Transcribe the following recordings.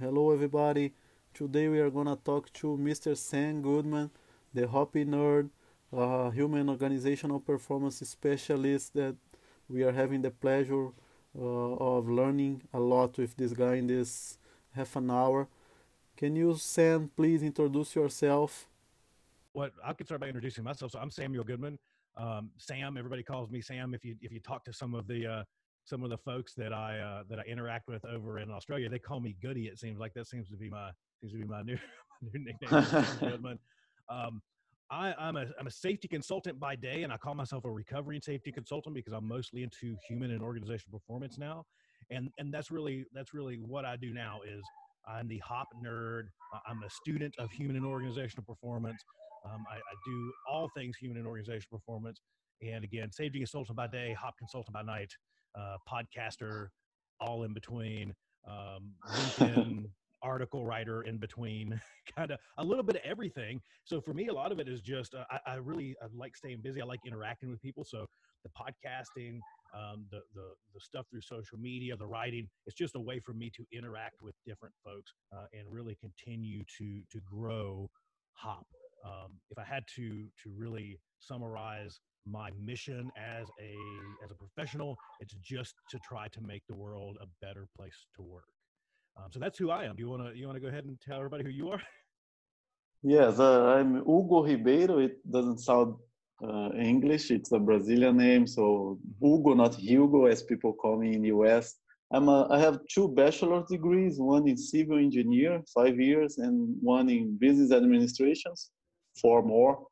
Hello, everybody. Today we are gonna talk to Mr. Sam Goodman, the Hoppy Nerd, a human organizational performance specialist that we are having the pleasure uh, of learning a lot with this guy in this half an hour. Can you, Sam, please introduce yourself? What I could start by introducing myself. So I'm Samuel Goodman. Um, Sam, everybody calls me Sam. If you if you talk to some of the uh, some of the folks that I uh, that I interact with over in Australia, they call me Goody. It seems like that seems to be my seems to be my new, my new nickname. Um, I, I'm a I'm a safety consultant by day, and I call myself a recovery and safety consultant because I'm mostly into human and organizational performance now, and and that's really that's really what I do now is I'm the hop nerd. I'm a student of human and organizational performance. Um, I, I, do all things human and organizational performance. And again, safety consultant by day, hop consultant by night, uh, podcaster, all in between, um, LinkedIn article writer in between, kind of a little bit of everything. So for me, a lot of it is just uh, I, I, really I like staying busy. I like interacting with people. So the podcasting, um, the, the the stuff through social media, the writing, it's just a way for me to interact with different folks uh, and really continue to to grow Hop um, if I had to to really summarize my mission as a as a professional, it's just to try to make the world a better place to work. Um, so that's who I am. Do you want to you want to go ahead and tell everybody who you are? Yes, uh, I'm Hugo Ribeiro. It doesn't sound uh, English. It's a Brazilian name, so Hugo, not Hugo, as people call me in the US. I'm a, I have two bachelor's degrees, one in civil engineer, five years, and one in business administrations four more.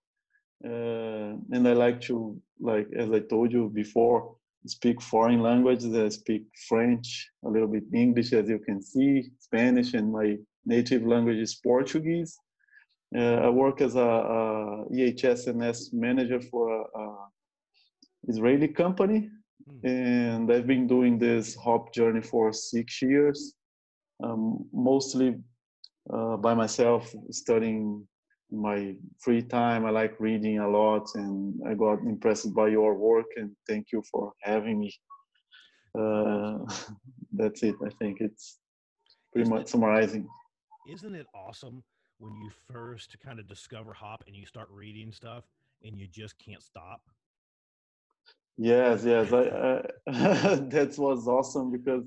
Uh, and I like to, like as I told you before, speak foreign languages. I speak French, a little bit English, as you can see, Spanish, and my native language is Portuguese. Uh, I work as a, a EHS&S manager for a, a Israeli company, mm. and I've been doing this hop journey for six years, um, mostly uh, by myself, studying my free time. I like reading a lot, and I got impressed by your work. And thank you for having me. Uh, that's it. I think it's pretty isn't much it, summarizing. Isn't it awesome when you first kind of discover hop and you start reading stuff and you just can't stop? Yes, yes. I, I that was awesome because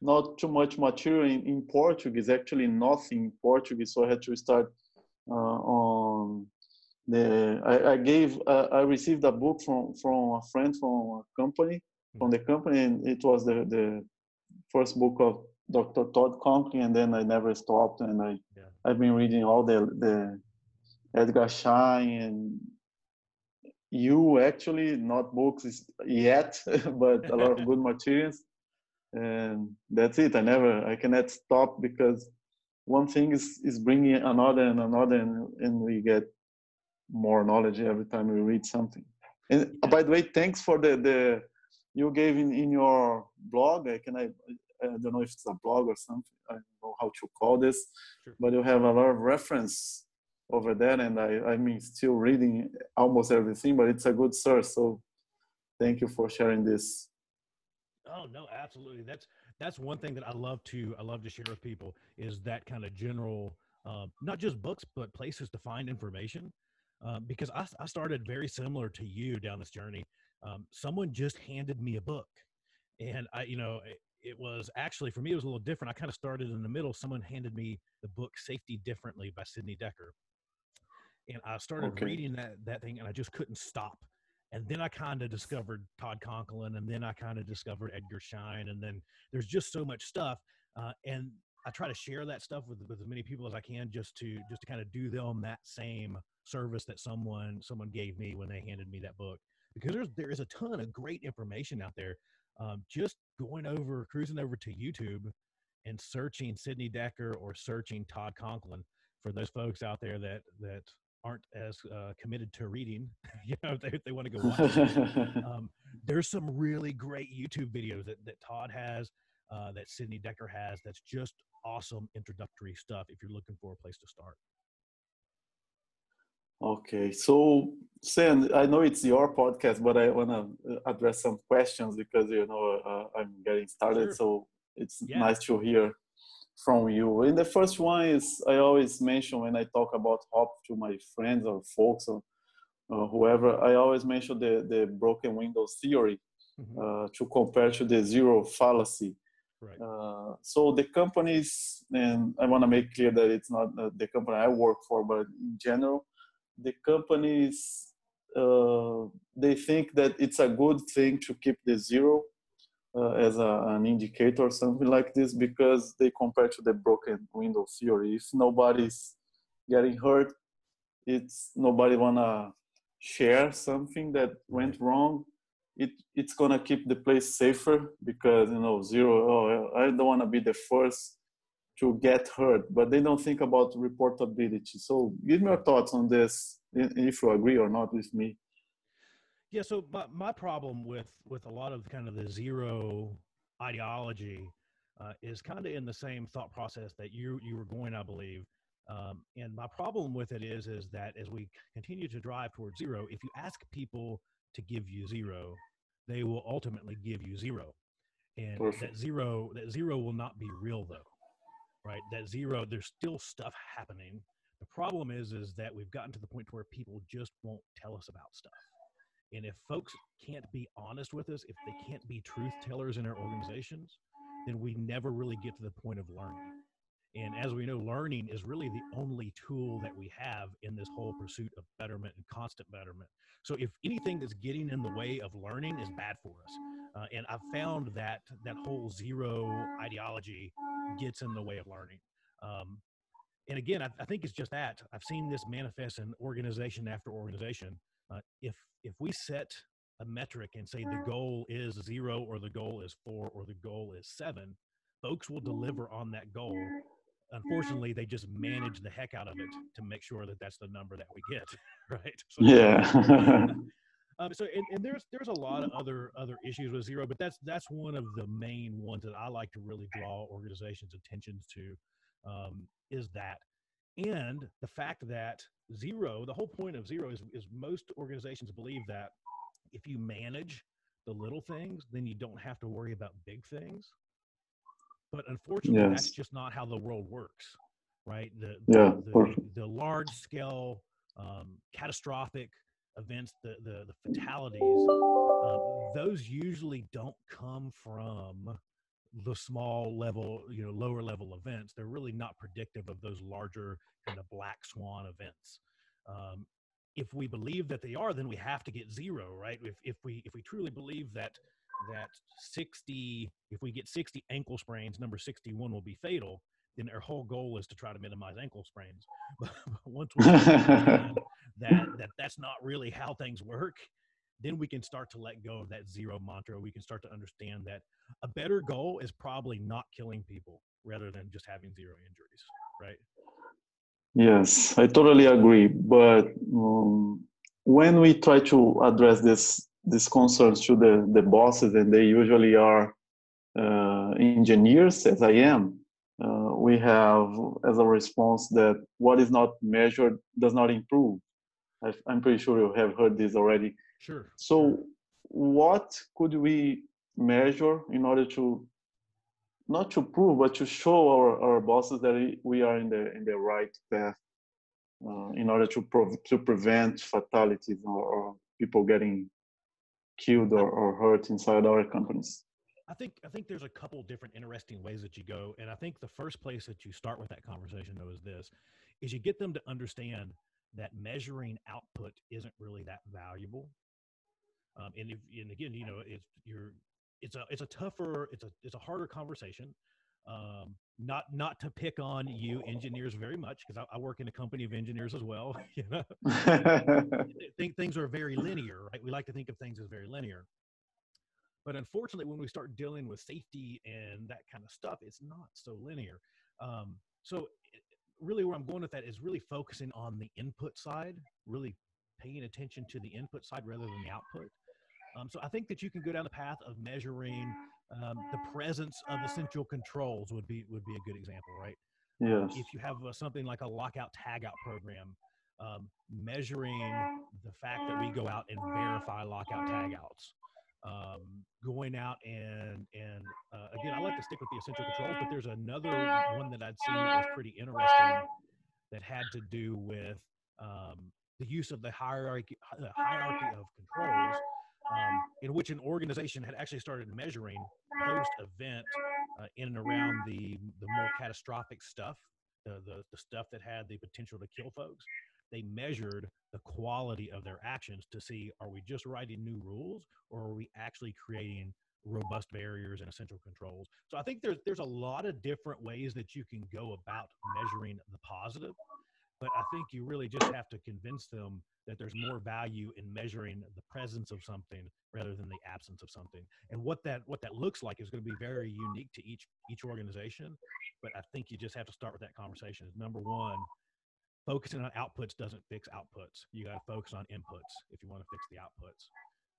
not too much material in, in Portuguese, actually nothing in Portuguese. So I had to start on the I, I gave uh, I received a book from from a friend from a company from the company and it was the the first book of Dr. Todd Conklin and then I never stopped and I yeah. I've been reading all the the Edgar Schein and you actually not books yet but a lot of good materials and that's it i never i cannot stop because one thing is is bringing another and another and, and we get more knowledge every time we read something. And uh, yeah. by the way thanks for the the you gave in in your blog. I can I, I don't know if it's a blog or something. I don't know how to call this sure. but you have a lot of reference over there and i i mean still reading almost everything but it's a good source. So thank you for sharing this. Oh no absolutely. That's that's one thing that I love to I love to share with people is that kind of general, uh, not just books but places to find information. Uh, because I, I started very similar to you down this journey. Um, someone just handed me a book, and I, you know, it, it was actually for me it was a little different. I kind of started in the middle. Someone handed me the book "Safety Differently" by Sidney Dekker, and I started okay. reading that that thing, and I just couldn't stop and then I kind of discovered Todd Conklin, and then I kind of discovered Edgar Schein, and then there's just so much stuff, uh, and I try to share that stuff with with as many people as I can, just to just to kind of do them that same service that someone someone gave me when they handed me that book, because there's there is a ton of great information out there. Um, just going over cruising over to YouTube and searching Sidney Dekker or searching Todd Conklin for those folks out there that that aren't as uh, committed to reading, you know, they, they want to go watch. um, there's some really great YouTube videos that, that Todd has, uh, that Sidney Dekker has. That's just awesome introductory stuff if you're looking for a place to start. Okay, so Sam, I know it's your podcast, but I want to uh, address some questions because you know uh, I'm getting started, sure. so it's yeah. nice to hear from you. And the first one is I always mention when I talk about hop to my friends or folks or uh, whoever, I always mention the, the broken windows theory mm-hmm. uh, to compare to the zero fallacy. Right. Uh, so the companies, and I want to make clear that it's not the company I work for, but in general, the companies uh, they think that it's a good thing to keep the zero uh, as a, an indicator or something like this because they compare to the broken window theory. If nobody's getting hurt, it's nobody wanna share something that went wrong. It it's gonna keep the place safer because you know zero. Oh, I don't wanna be the first to get hurt, but they don't think about reportability. So give me your thoughts on this, if you agree or not with me. Yeah. So my, my problem with with a lot of kind of the zero ideology uh, is kind of in the same thought process that you you were going, I believe. Um, and my problem with it is is that as we continue to drive towards zero, if you ask people to give you zero, they will ultimately give you zero. And Perfect. that zero that zero will not be real though. Right? That zero, there's still stuff happening. The problem is is that we've gotten to the point where people just won't tell us about stuff and if folks can't be honest with us, if they can't be truth tellers in our organizations, then we never really get to the point of learning. And as we know, learning is really the only tool that we have in this whole pursuit of betterment and constant betterment. So if anything that's getting in the way of learning is bad for us. Uh, and I've found that that whole zero ideology gets in the way of learning. Um, and again, I, I, think it's just that. I've seen this manifest in organization after organization. Uh, if if we set a metric and say the goal is zero or the goal is four or the goal is seven, folks will deliver on that goal. Unfortunately, they just manage the heck out of it to make sure that that's the number that we get, right? So, yeah. um, so and, and, there's there's a lot of other other issues with zero, but that's that's one of the main ones that I like to really draw organizations' attention to. Um, is that and the fact that zero the whole point of zero is, is most organizations believe that if you manage the little things then you don't have to worry about big things. But unfortunately yes. that's just not how the world works right? The yeah, the, the, the large scale um, catastrophic events the the, the fatalities um, those usually don't come from the small level, you know, lower level events, they're really not predictive of those larger kind of black swan events. Um, if we believe that they are, then we have to get zero, right? If, if we if we truly believe that that 60, if we get 60 ankle sprains, number 61 will be fatal, then our whole goal is to try to minimize ankle sprains. But once we understand that that that's not really how things work, then we can start to let go of that zero mantra. We can start to understand that a better goal is probably not killing people rather than just having zero injuries, right? Yes, I totally agree. But um, when we try to address this these concerns to the, the bosses, and they usually are uh, engineers, as I am, uh, we have as a response that what is not measured does not improve. I, am pretty sure you have heard this already. Sure. So, what could we measure in order to not to prove but to show our, our bosses that we are in the in the right path uh, in order to prov- to prevent fatalities or, or people getting killed or, or hurt inside our companies I think I think there's a couple different interesting ways that you go, and I think the first place that you start with that conversation though is this: is you get them to understand that measuring output isn't really that valuable. Um, and if and again, you know, if you're it's a it's a tougher it's a it's a harder conversation. Um, not not to pick on you engineers very much because I, I, work in a company of engineers as well you know? Think things are very linear right? We like to think of things as very linear. But unfortunately when we start dealing with safety and that kind of stuff it's not so linear. Um, so really where i'm going with that is really focusing on the input side really paying attention to the input side rather than the output um, so I think that you can go down the path of measuring um, the presence of essential controls would be would be a good example, right? Um, yes. if you have uh, something like a lockout tagout program, um, measuring the fact that we go out and verify lockout tagouts, um, going out and and uh, again, I like to stick with the essential controls, but there's another one that I'd seen that was pretty interesting that had to do with um, the use of the hierarchy, the hierarchy of controls, um, in which an organization had actually started measuring post-event uh, in and around the the more catastrophic stuff, the, the the stuff that had the potential to kill folks. They measured the quality of their actions to see are we just writing new rules or are we actually creating robust barriers and essential controls so i think there's there's a lot of different ways that you can go about measuring the positive but i think you really just have to convince them that there's more value in measuring the presence of something rather than the absence of something and what that what that looks like is going to be very unique to each each organization but i think you just have to start with that conversation number one focusing on outputs doesn't fix outputs. You got to focus on inputs if you want to fix the outputs.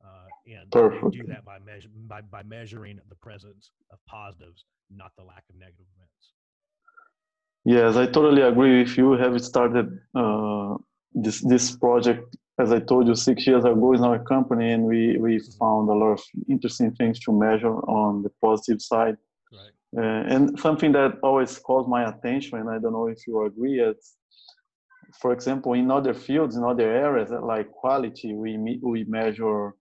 Uh, and Perfect. do that by, measure, by, by measuring the presence of positives, not the lack of negative events. Yes, I totally agree with you. Have started uh, this this project, as I told you, six years ago in our company, and we we found a lot of interesting things to measure on the positive side. Right. Uh, and something that always calls my attention, and I don't know if you agree, it's for example, in other fields, in other areas like quality, we we measure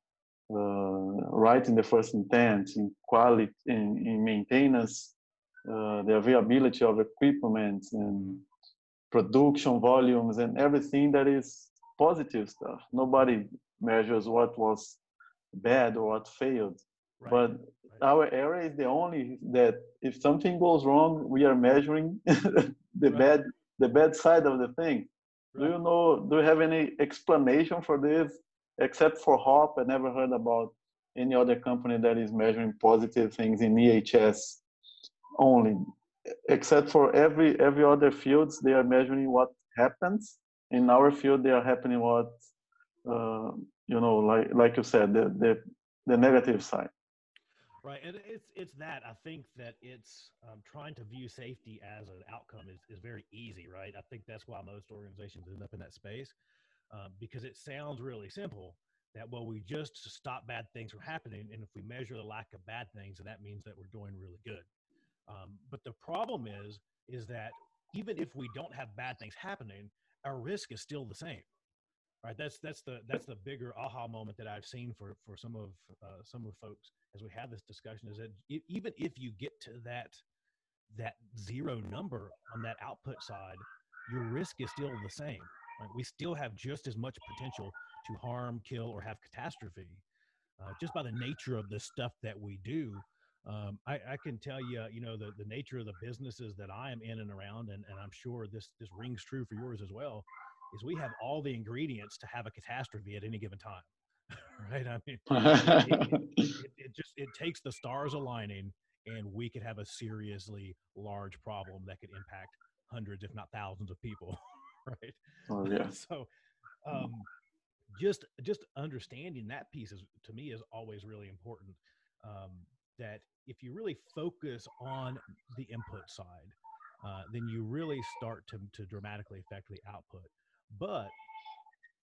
uh, right in the first intent, in quality, in, in maintenance, uh, the availability of equipment and production volumes and everything that is positive stuff. Nobody measures what was bad or what failed. Right. But right. our area is the only that if something goes wrong, we are measuring the right. bad the bad side of the thing. Do you know? Do you have any explanation for this? Except for Hop, I never heard about any other company that is measuring positive things in EHS only. Except for every every other fields, they are measuring what happens. In our field, they are happening what uh, you know, like like you said, the the, the negative side. Right, and it's it's that I think that it's um, trying to view safety as an outcome is, is very easy, right? I think that's why most organizations end up in that space um, because it sounds really simple. That well, we just stop bad things from happening, and if we measure the lack of bad things, and that means that we're doing really good. Um, but the problem is, is that even if we don't have bad things happening, our risk is still the same right that's that's the that's the bigger aha moment that i've seen for for some of uh, some of folks as we have this discussion is that even if you get to that that zero number on that output side your risk is still the same right? we still have just as much potential to harm kill or have catastrophe uh, just by the nature of the stuff that we do um, I, I, can tell you, you know, the, the nature of the businesses that I am in and around, and, and I'm sure this this rings true for yours as well is we have all the ingredients to have a catastrophe at any given time right? I mean it, it, it, just it takes the stars aligning and we could have a seriously large problem that could impact hundreds if not thousands of people right? Oh, yeah. so um, just just understanding that piece is to me is always really important. Um, that if you really focus on the input side uh, then you really start to, to dramatically affect the output but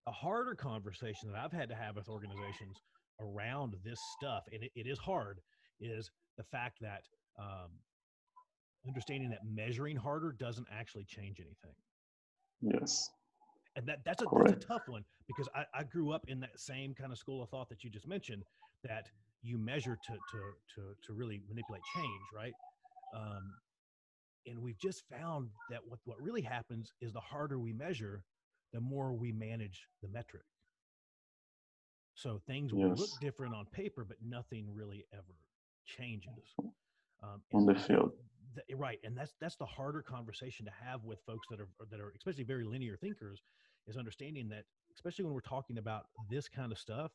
a harder conversation that I've had to have with organizations around this stuff, and it, it is hard, is the fact that um, understanding that measuring harder doesn't actually change anything. Yes. And that, that's, a, that's a tough one because I, I grew up in that same kind of school of thought that you just mentioned that you measure to, to, to, to really manipulate change, right? Um, and we've just found that what, what really happens is the harder we measure, the more we manage the metric. So things will look different on paper, but nothing really ever changes um, on the field. The, right, and that's that's the harder conversation to have with folks that are that are especially very linear thinkers, is understanding that especially when we're talking about this kind of stuff,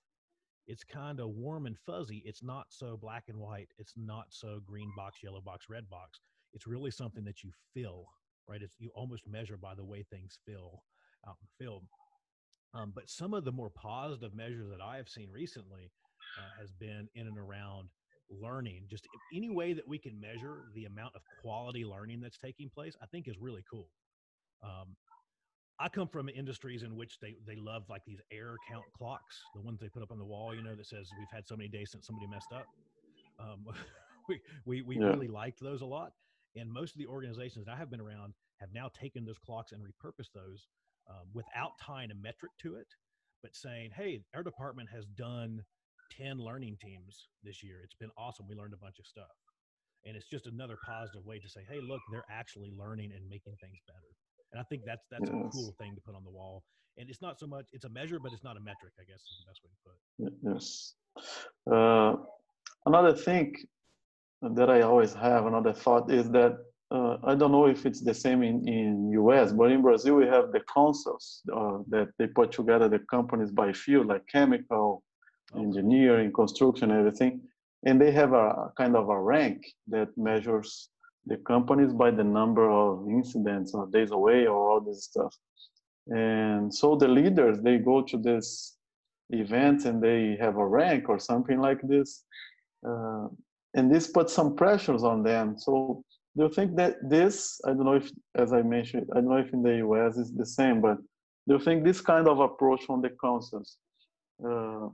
it's kind of warm and fuzzy. It's not so black and white. It's not so green box, yellow box, red box. It's really something that you feel, right? It's you almost measure by the way things feel out in the field. Um, but some of the more positive measures that I have seen recently uh, has been in and around learning. Just any way that we can measure the amount of quality learning that's taking place, I think is really cool. Um, I come from industries in which they, they love like these error count clocks, the ones they put up on the wall, you know, that says we've had so many days since somebody messed up. Um, we we, we yeah. really liked those a lot. And most of the organizations that I have been around have now taken those clocks and repurposed those um, without tying a metric to it, but saying, hey, our department has done 10 learning teams this year. It's been awesome. We learned a bunch of stuff. And it's just another positive way to say, hey, look, they're actually learning and making things better. And I think that's that's yes. a cool thing to put on the wall. And it's not so much it's a measure, but it's not a metric. I guess is the best way to put it. Yes. Uh, another thing that I always have, another thought is that uh, I don't know if it's the same in in US, but in Brazil we have the councils uh, that they put together the companies by field, like chemical, okay. engineering, construction, everything, and they have a kind of a rank that measures the companies by the number of incidents or days away or all this stuff. And so the leaders, they go to this event and they have a rank or something like this. Uh, and this puts some pressures on them. So do you think that this, I don't know if, as I mentioned, I don't know if in the US is the same, but do you think this kind of approach from the councils uh,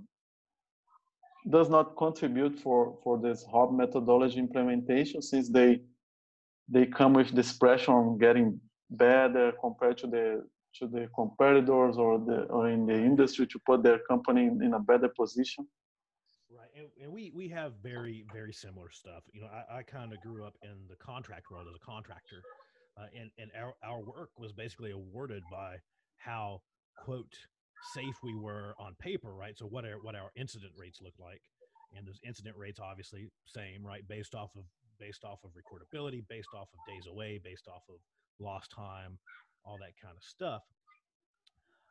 does not contribute for, for this HOP methodology implementation since they they come with this pressure on getting better compared to the to the competitors or the or in the industry to put their company in, in a better position. Right and, and, we we have very very similar stuff. You know i, I kind of grew up in the contract world as a contractor uh, and and our, our work was basically awarded by how quote safe we were on paper right? So what our what our incident rates look like and those incident rates obviously same right? Based off of based off of recordability, based off of days away, based off of lost time, all that kind of stuff.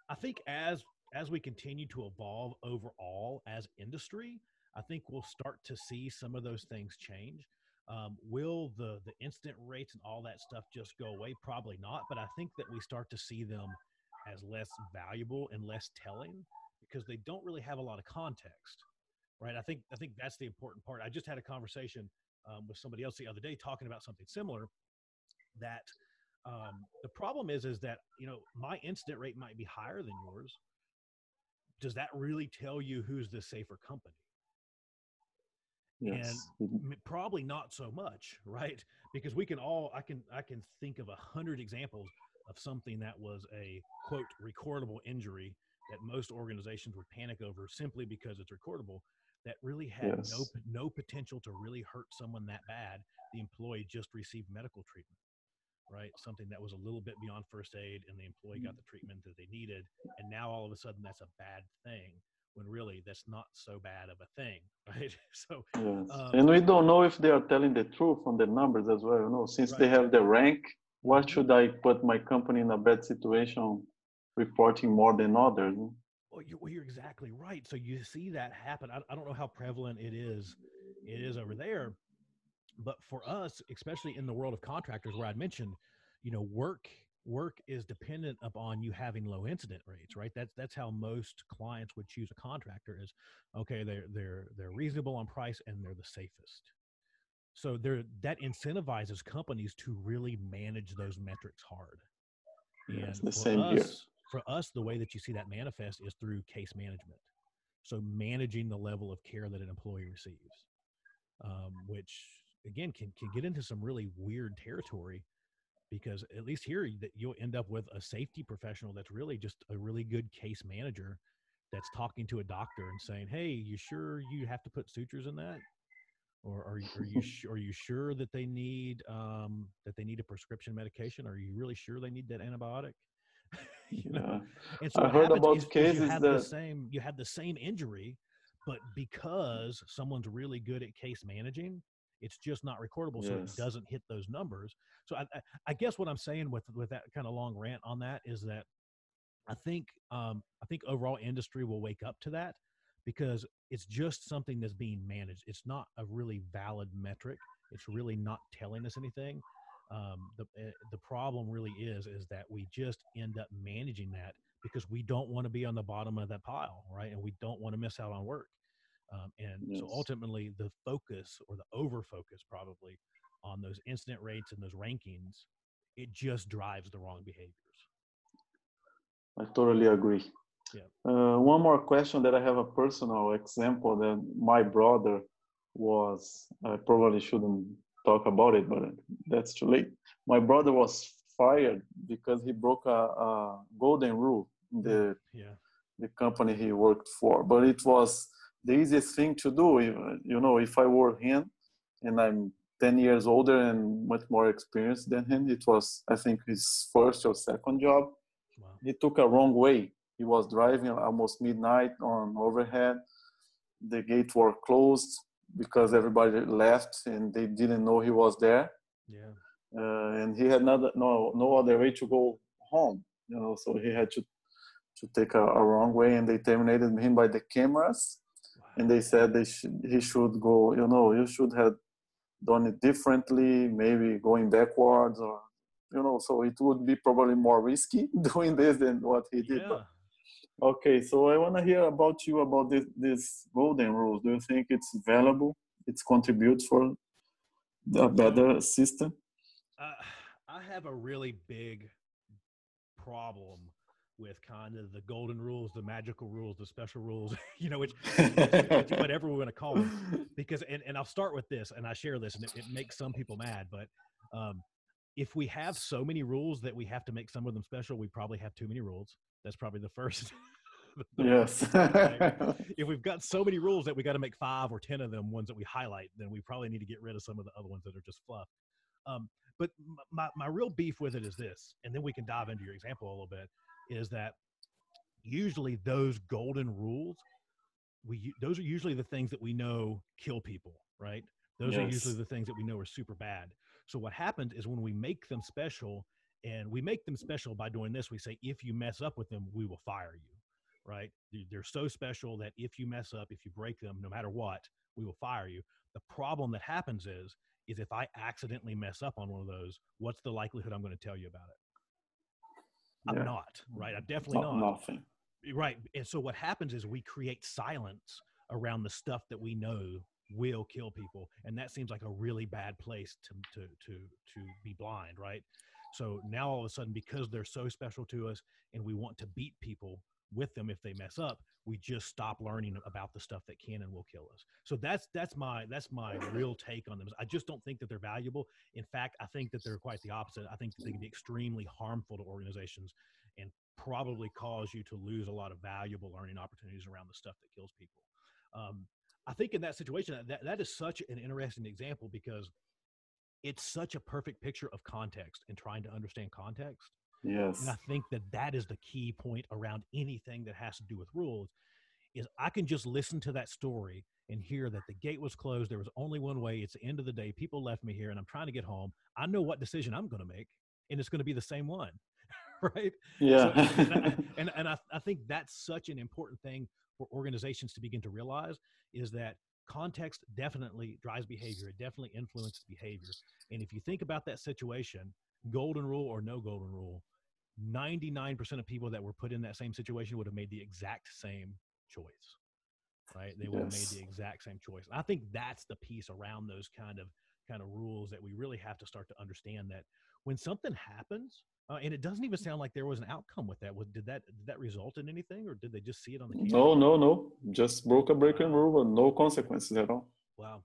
I think as as we continue to evolve overall as industry, I think we'll start to see some of those things change. Um, will the the incident rates and all that stuff just go away? Probably not. But I think that we start to see them as less valuable and less telling because they don't really have a lot of context, right? I think I think that's the important part. I just had a conversation um, with somebody else the other day talking about something similar. That um, the problem is is that you know my incident rate might be higher than yours. Does that really tell you who's the safer company? Yes. And probably not so much, right? Because we can all I can I can think of a hundred examples of something that was a quote recordable injury that most organizations would panic over simply because it's recordable that really had yes. no no potential to really hurt someone that bad. The employee just received medical treatment, right? Something that was a little bit beyond first aid, and the employee got the treatment that they needed. And now all of a sudden, that's a bad thing when really that's not so bad of a thing, right? So, yes. um, and we don't know if they are telling the truth on the numbers as well. You know, since right. they have the rank, why should I put my company in a bad situation, reporting more than others? Well, you, well, you're exactly right. So you see that happen. I, I don't know how prevalent it is. It is over there, but for us, especially in the world of contractors, where I'd mentioned, you know, work work is dependent upon you having low incident rates, right? That's that's how most clients would choose a contractor. Is okay, they're they're they're reasonable on price and they're the safest. So there that incentivizes companies to really manage those metrics hard. And it's the same us, here for us, the way that you see that manifest is through case management. So managing the level of care that an employee receives, um, which again can can get into some really weird territory because at least here that you'll end up with a safety professional that's really just a really good case manager that's talking to a doctor and saying, "Hey, you sure you have to put sutures in that?" Or are, are you are you sure that they need um, that they need a prescription medication? Are you really sure they need that antibiotic? you know, and so I heard about cases you have that the same you have the same injury, but because someone's really good at case managing, it's just not recordable, yes. so it doesn't hit those numbers. So I, I guess what I'm saying with with that kind of long rant on that is that I think um, I think overall industry will wake up to that because it's just something that's being managed. It's not a really valid metric. It's really not telling us anything um, the eh, the problem really is is that we just end up managing that because we don't want to be on the bottom of that pile, right? And we don't want to miss out on work. Um, and yes. so ultimately, the focus or the over focus probably on those incident rates and those rankings, it just drives the wrong behaviors. I totally agree. Yeah. Uh, one more question that I have a personal example that my brother was, I probably shouldn't talk about it, but that's too late. My brother was fired because he broke a, a golden rule in the, Yeah. the company he worked for. But it was the easiest thing to do. You know, if I were him and I'm 10 years older and much more experienced than him, it was, I think, his first or second job Wow. he took a wrong way. He was driving almost midnight on overhead. The gates were closed because everybody left and they didn't know he was there. Yeah. Uh, and he had no, no no other way to go home. You know, so he had to to take a, a wrong way, and they terminated him by the cameras. And they said they should, he should go. You know, you should have done it differently, maybe going backwards or you know so it would be probably more risky doing this than what he did Yeah. but okay so i want to hear about you about this this golden rules. Do you think it's valuable? It's contributes for a better system? Uh, I have a really big problem with kind of the golden rules, the magical rules, the special rules, you know, which, whatever we're going to call them. Because, and, and I'll start with this, and I share this, and it, it makes some people mad, but um, if we have so many rules that we have to make some of them special, we probably have too many rules. That's probably the first. the yes if we've got so many rules that we got to make five or ten of them ones that we highlight, then we probably need to get rid of some of the other ones that are just fluff. Um, but my, my real beef with it is this, and then we can dive into your example a little bit, is that usually those golden rules, we those are usually the things that we know kill people, right? Those are usually the things that we know are super bad. So what happens is when we make them special, and we make them special by doing this, we say if you mess up with them, we will fire you right? They- They're so special that if you mess up, if you break them, no matter what, we will fire you. The problem that happens is, is if I accidentally mess up on one of those, what's the likelihood I'm going to tell you about it? I'm not, right? I'm definitely Not- not. nothing Right. And so what happens is we create silence around the stuff that we know will kill people. And that seems like a really bad place to to to to be blind, right? So now all of a sudden, because they're so special to us and we want to beat people with them if they mess up, we just stop learning about the stuff that can and will kill us. So that's that's my that's my real take on them. I just don't think that they're valuable. In fact, I think that they're quite the opposite. I think they can be extremely harmful to organizations and probably cause you to lose a lot of valuable learning opportunities around the stuff that kills people. Um, I think in that situation, that, that is such an interesting example because it's such a perfect picture of context and trying to understand context. yes And I think that that is the key point around anything that has to do with rules is I can just listen to that story and hear that the gate was closed. There was only one way. It's the end of the day. People left me here and I'm trying to get home. I know what decision I'm going to make and it's going to be the same one. right. yeah So, and I, and, and I, I think that's such an important thing for organizations to begin to realize is that context definitely drives behavior. It definitely influences behavior. And if you think about that situation, golden rule or no golden rule, 99% of people that were put in that same situation would have made the exact same choice. Right? They would have made the exact same choice. And I think that's the piece around those kind of kind of rules that we really have to start to understand that when something happens, uh, and it doesn't even sound like there was an outcome with that. Was, did that did that result in anything, or did they just see it on the camera? no no no just broke a breaking rule but no consequences at all Wow.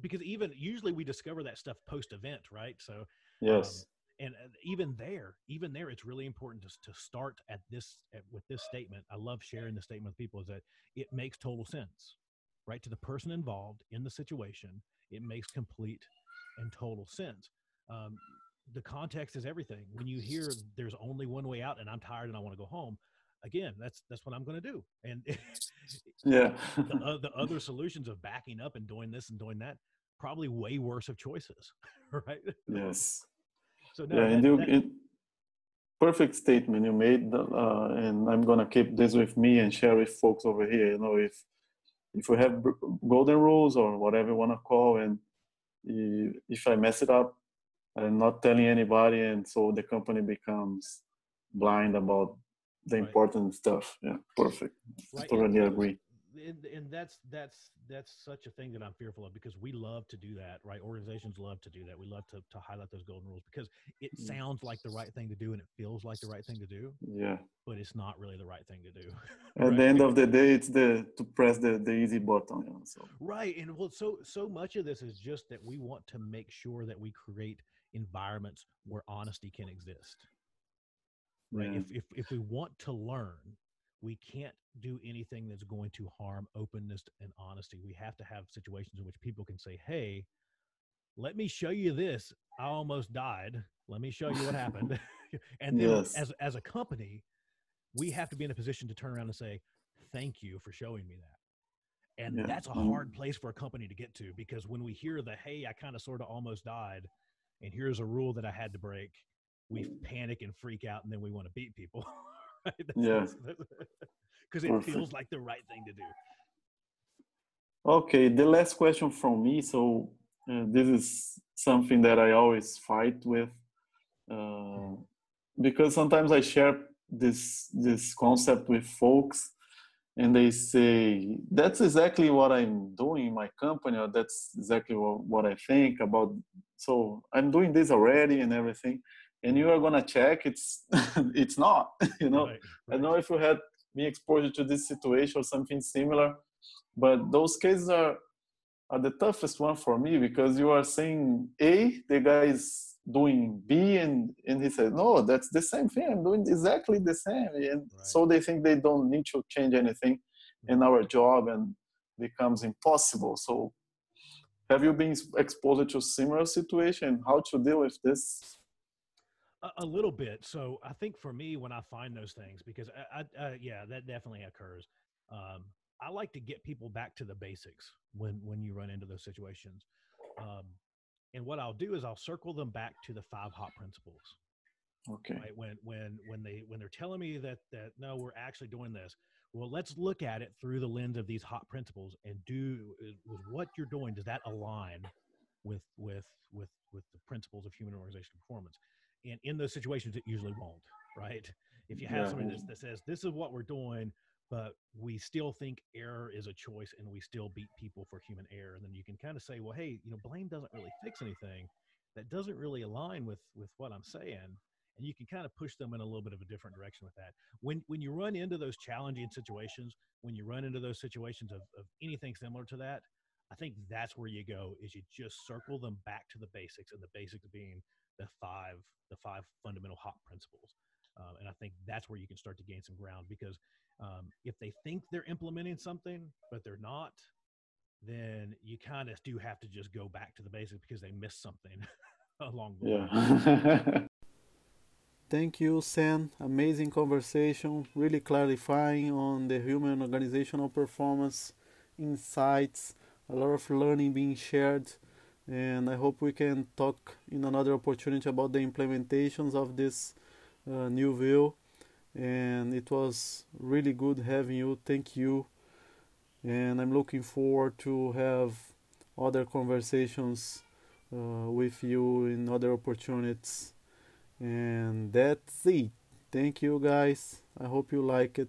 Because even usually we discover that stuff post event, right? So yes and uh, even there, even there, it's really important to, to start at this at, with this statement. I love sharing the statement with people is that it makes total sense, right? To the person involved in the situation, it makes complete and total sense. Um, the context is everything. When you hear there's only one way out, and I'm tired and I want to go home, again, that's that's what I'm going to do. And yeah the, uh, the other solutions of backing up and doing this and doing that, probably way worse of choices, right? yes So no, yeah, that- and you, that- it, perfect statement you made, uh, and I'm gonna keep this with me and share with folks over here. You know, if if we have golden rules or whatever you wanna call, and if I mess it up, I'm not telling anybody, and so the company becomes blind about the Right. important stuff. Yeah, perfect. Right, Totally and agree. and, and that's that's that's such a thing that I'm fearful of because we love to do that, right? Organizations love to do that. We love to to highlight those golden rules because it mm. sounds like the right thing to do and it feels like the right thing to do. Yeah. But it's not really the right thing to do. At right? the end of the day, it's the to press the the easy button. You know, so. Right, and well, so so much of this is just that we want to make sure that we create environments where honesty can exist. Right. Yeah. If if if we want to learn we can't do anything that's going to harm openness and honesty. We have to have situations in which people can say, Hey, let me show you this. I almost died. Let me show you what happened. and then yes. as, as a company, we have to be in a position to turn around and say, Thank you for showing me that. And yeah. that's a mm-hmm. hard place for a company to get to because when we hear the, Hey, I kind of sort of almost died, and here's a rule that I had to break, we panic and freak out, and then we want to beat people. yeah. Because it feels like the right thing to do. Okay, the last question from me. So uh, this is something that I always fight with, uh, because sometimes I share this this concept with folks, and they say that's exactly what I'm doing in my company, or that's exactly what, what I think about. So I'm doing this already and everything and you are gonna check it's it's not you know right, right. i don't know if you had been exposed to this situation or something similar but those cases are are the toughest one for me because you are saying a the guy is doing b and and he says no that's the same thing i'm doing exactly the same and right. so they think they don't need to change anything in our job and becomes impossible so have you been exposed to similar situation how to deal with this a, a, little bit. So I think for me, when I find those things, because I, I uh, yeah, that definitely occurs. Um, I like to get people back to the basics when when you run into those situations. Um, and what I'll do is I'll circle them back to the five HOP principles. Okay. Right? When when when they when they're telling me that that no, we're actually doing this. Well, let's look at it through the lens of these HOP principles and do uh, with what you're doing. Does that align with with with with the principles of human organizational performance? and in those situations it usually won't right if you have yeah. somebody that says this is what we're doing but we still think error is a choice and we still beat people for human error and then you can kind of say well hey you know blame doesn't really fix anything that doesn't really align with with what i'm saying and you can kind of push them in a little bit of a different direction with that when when you run into those challenging situations when you run into those situations of, of anything similar to that i think that's where you go is you just circle them back to the basics and the basics being the five the five fundamental HOP principles. Um, and I think that's where you can start to gain some ground because um, if they think they're implementing something but they're not, then you kind of do have to just go back to the basics because they missed something along the yeah. way. Thank you, Sam. Amazing conversation, really clarifying on the human organizational performance insights, a lot of learning being shared and I hope we can talk in another opportunity about the implementations of this uh, new view. And it was really good having you. Thank you. And I'm looking forward to have other conversations uh, with you in other opportunities. And that's it. Thank you guys. I hope you like it.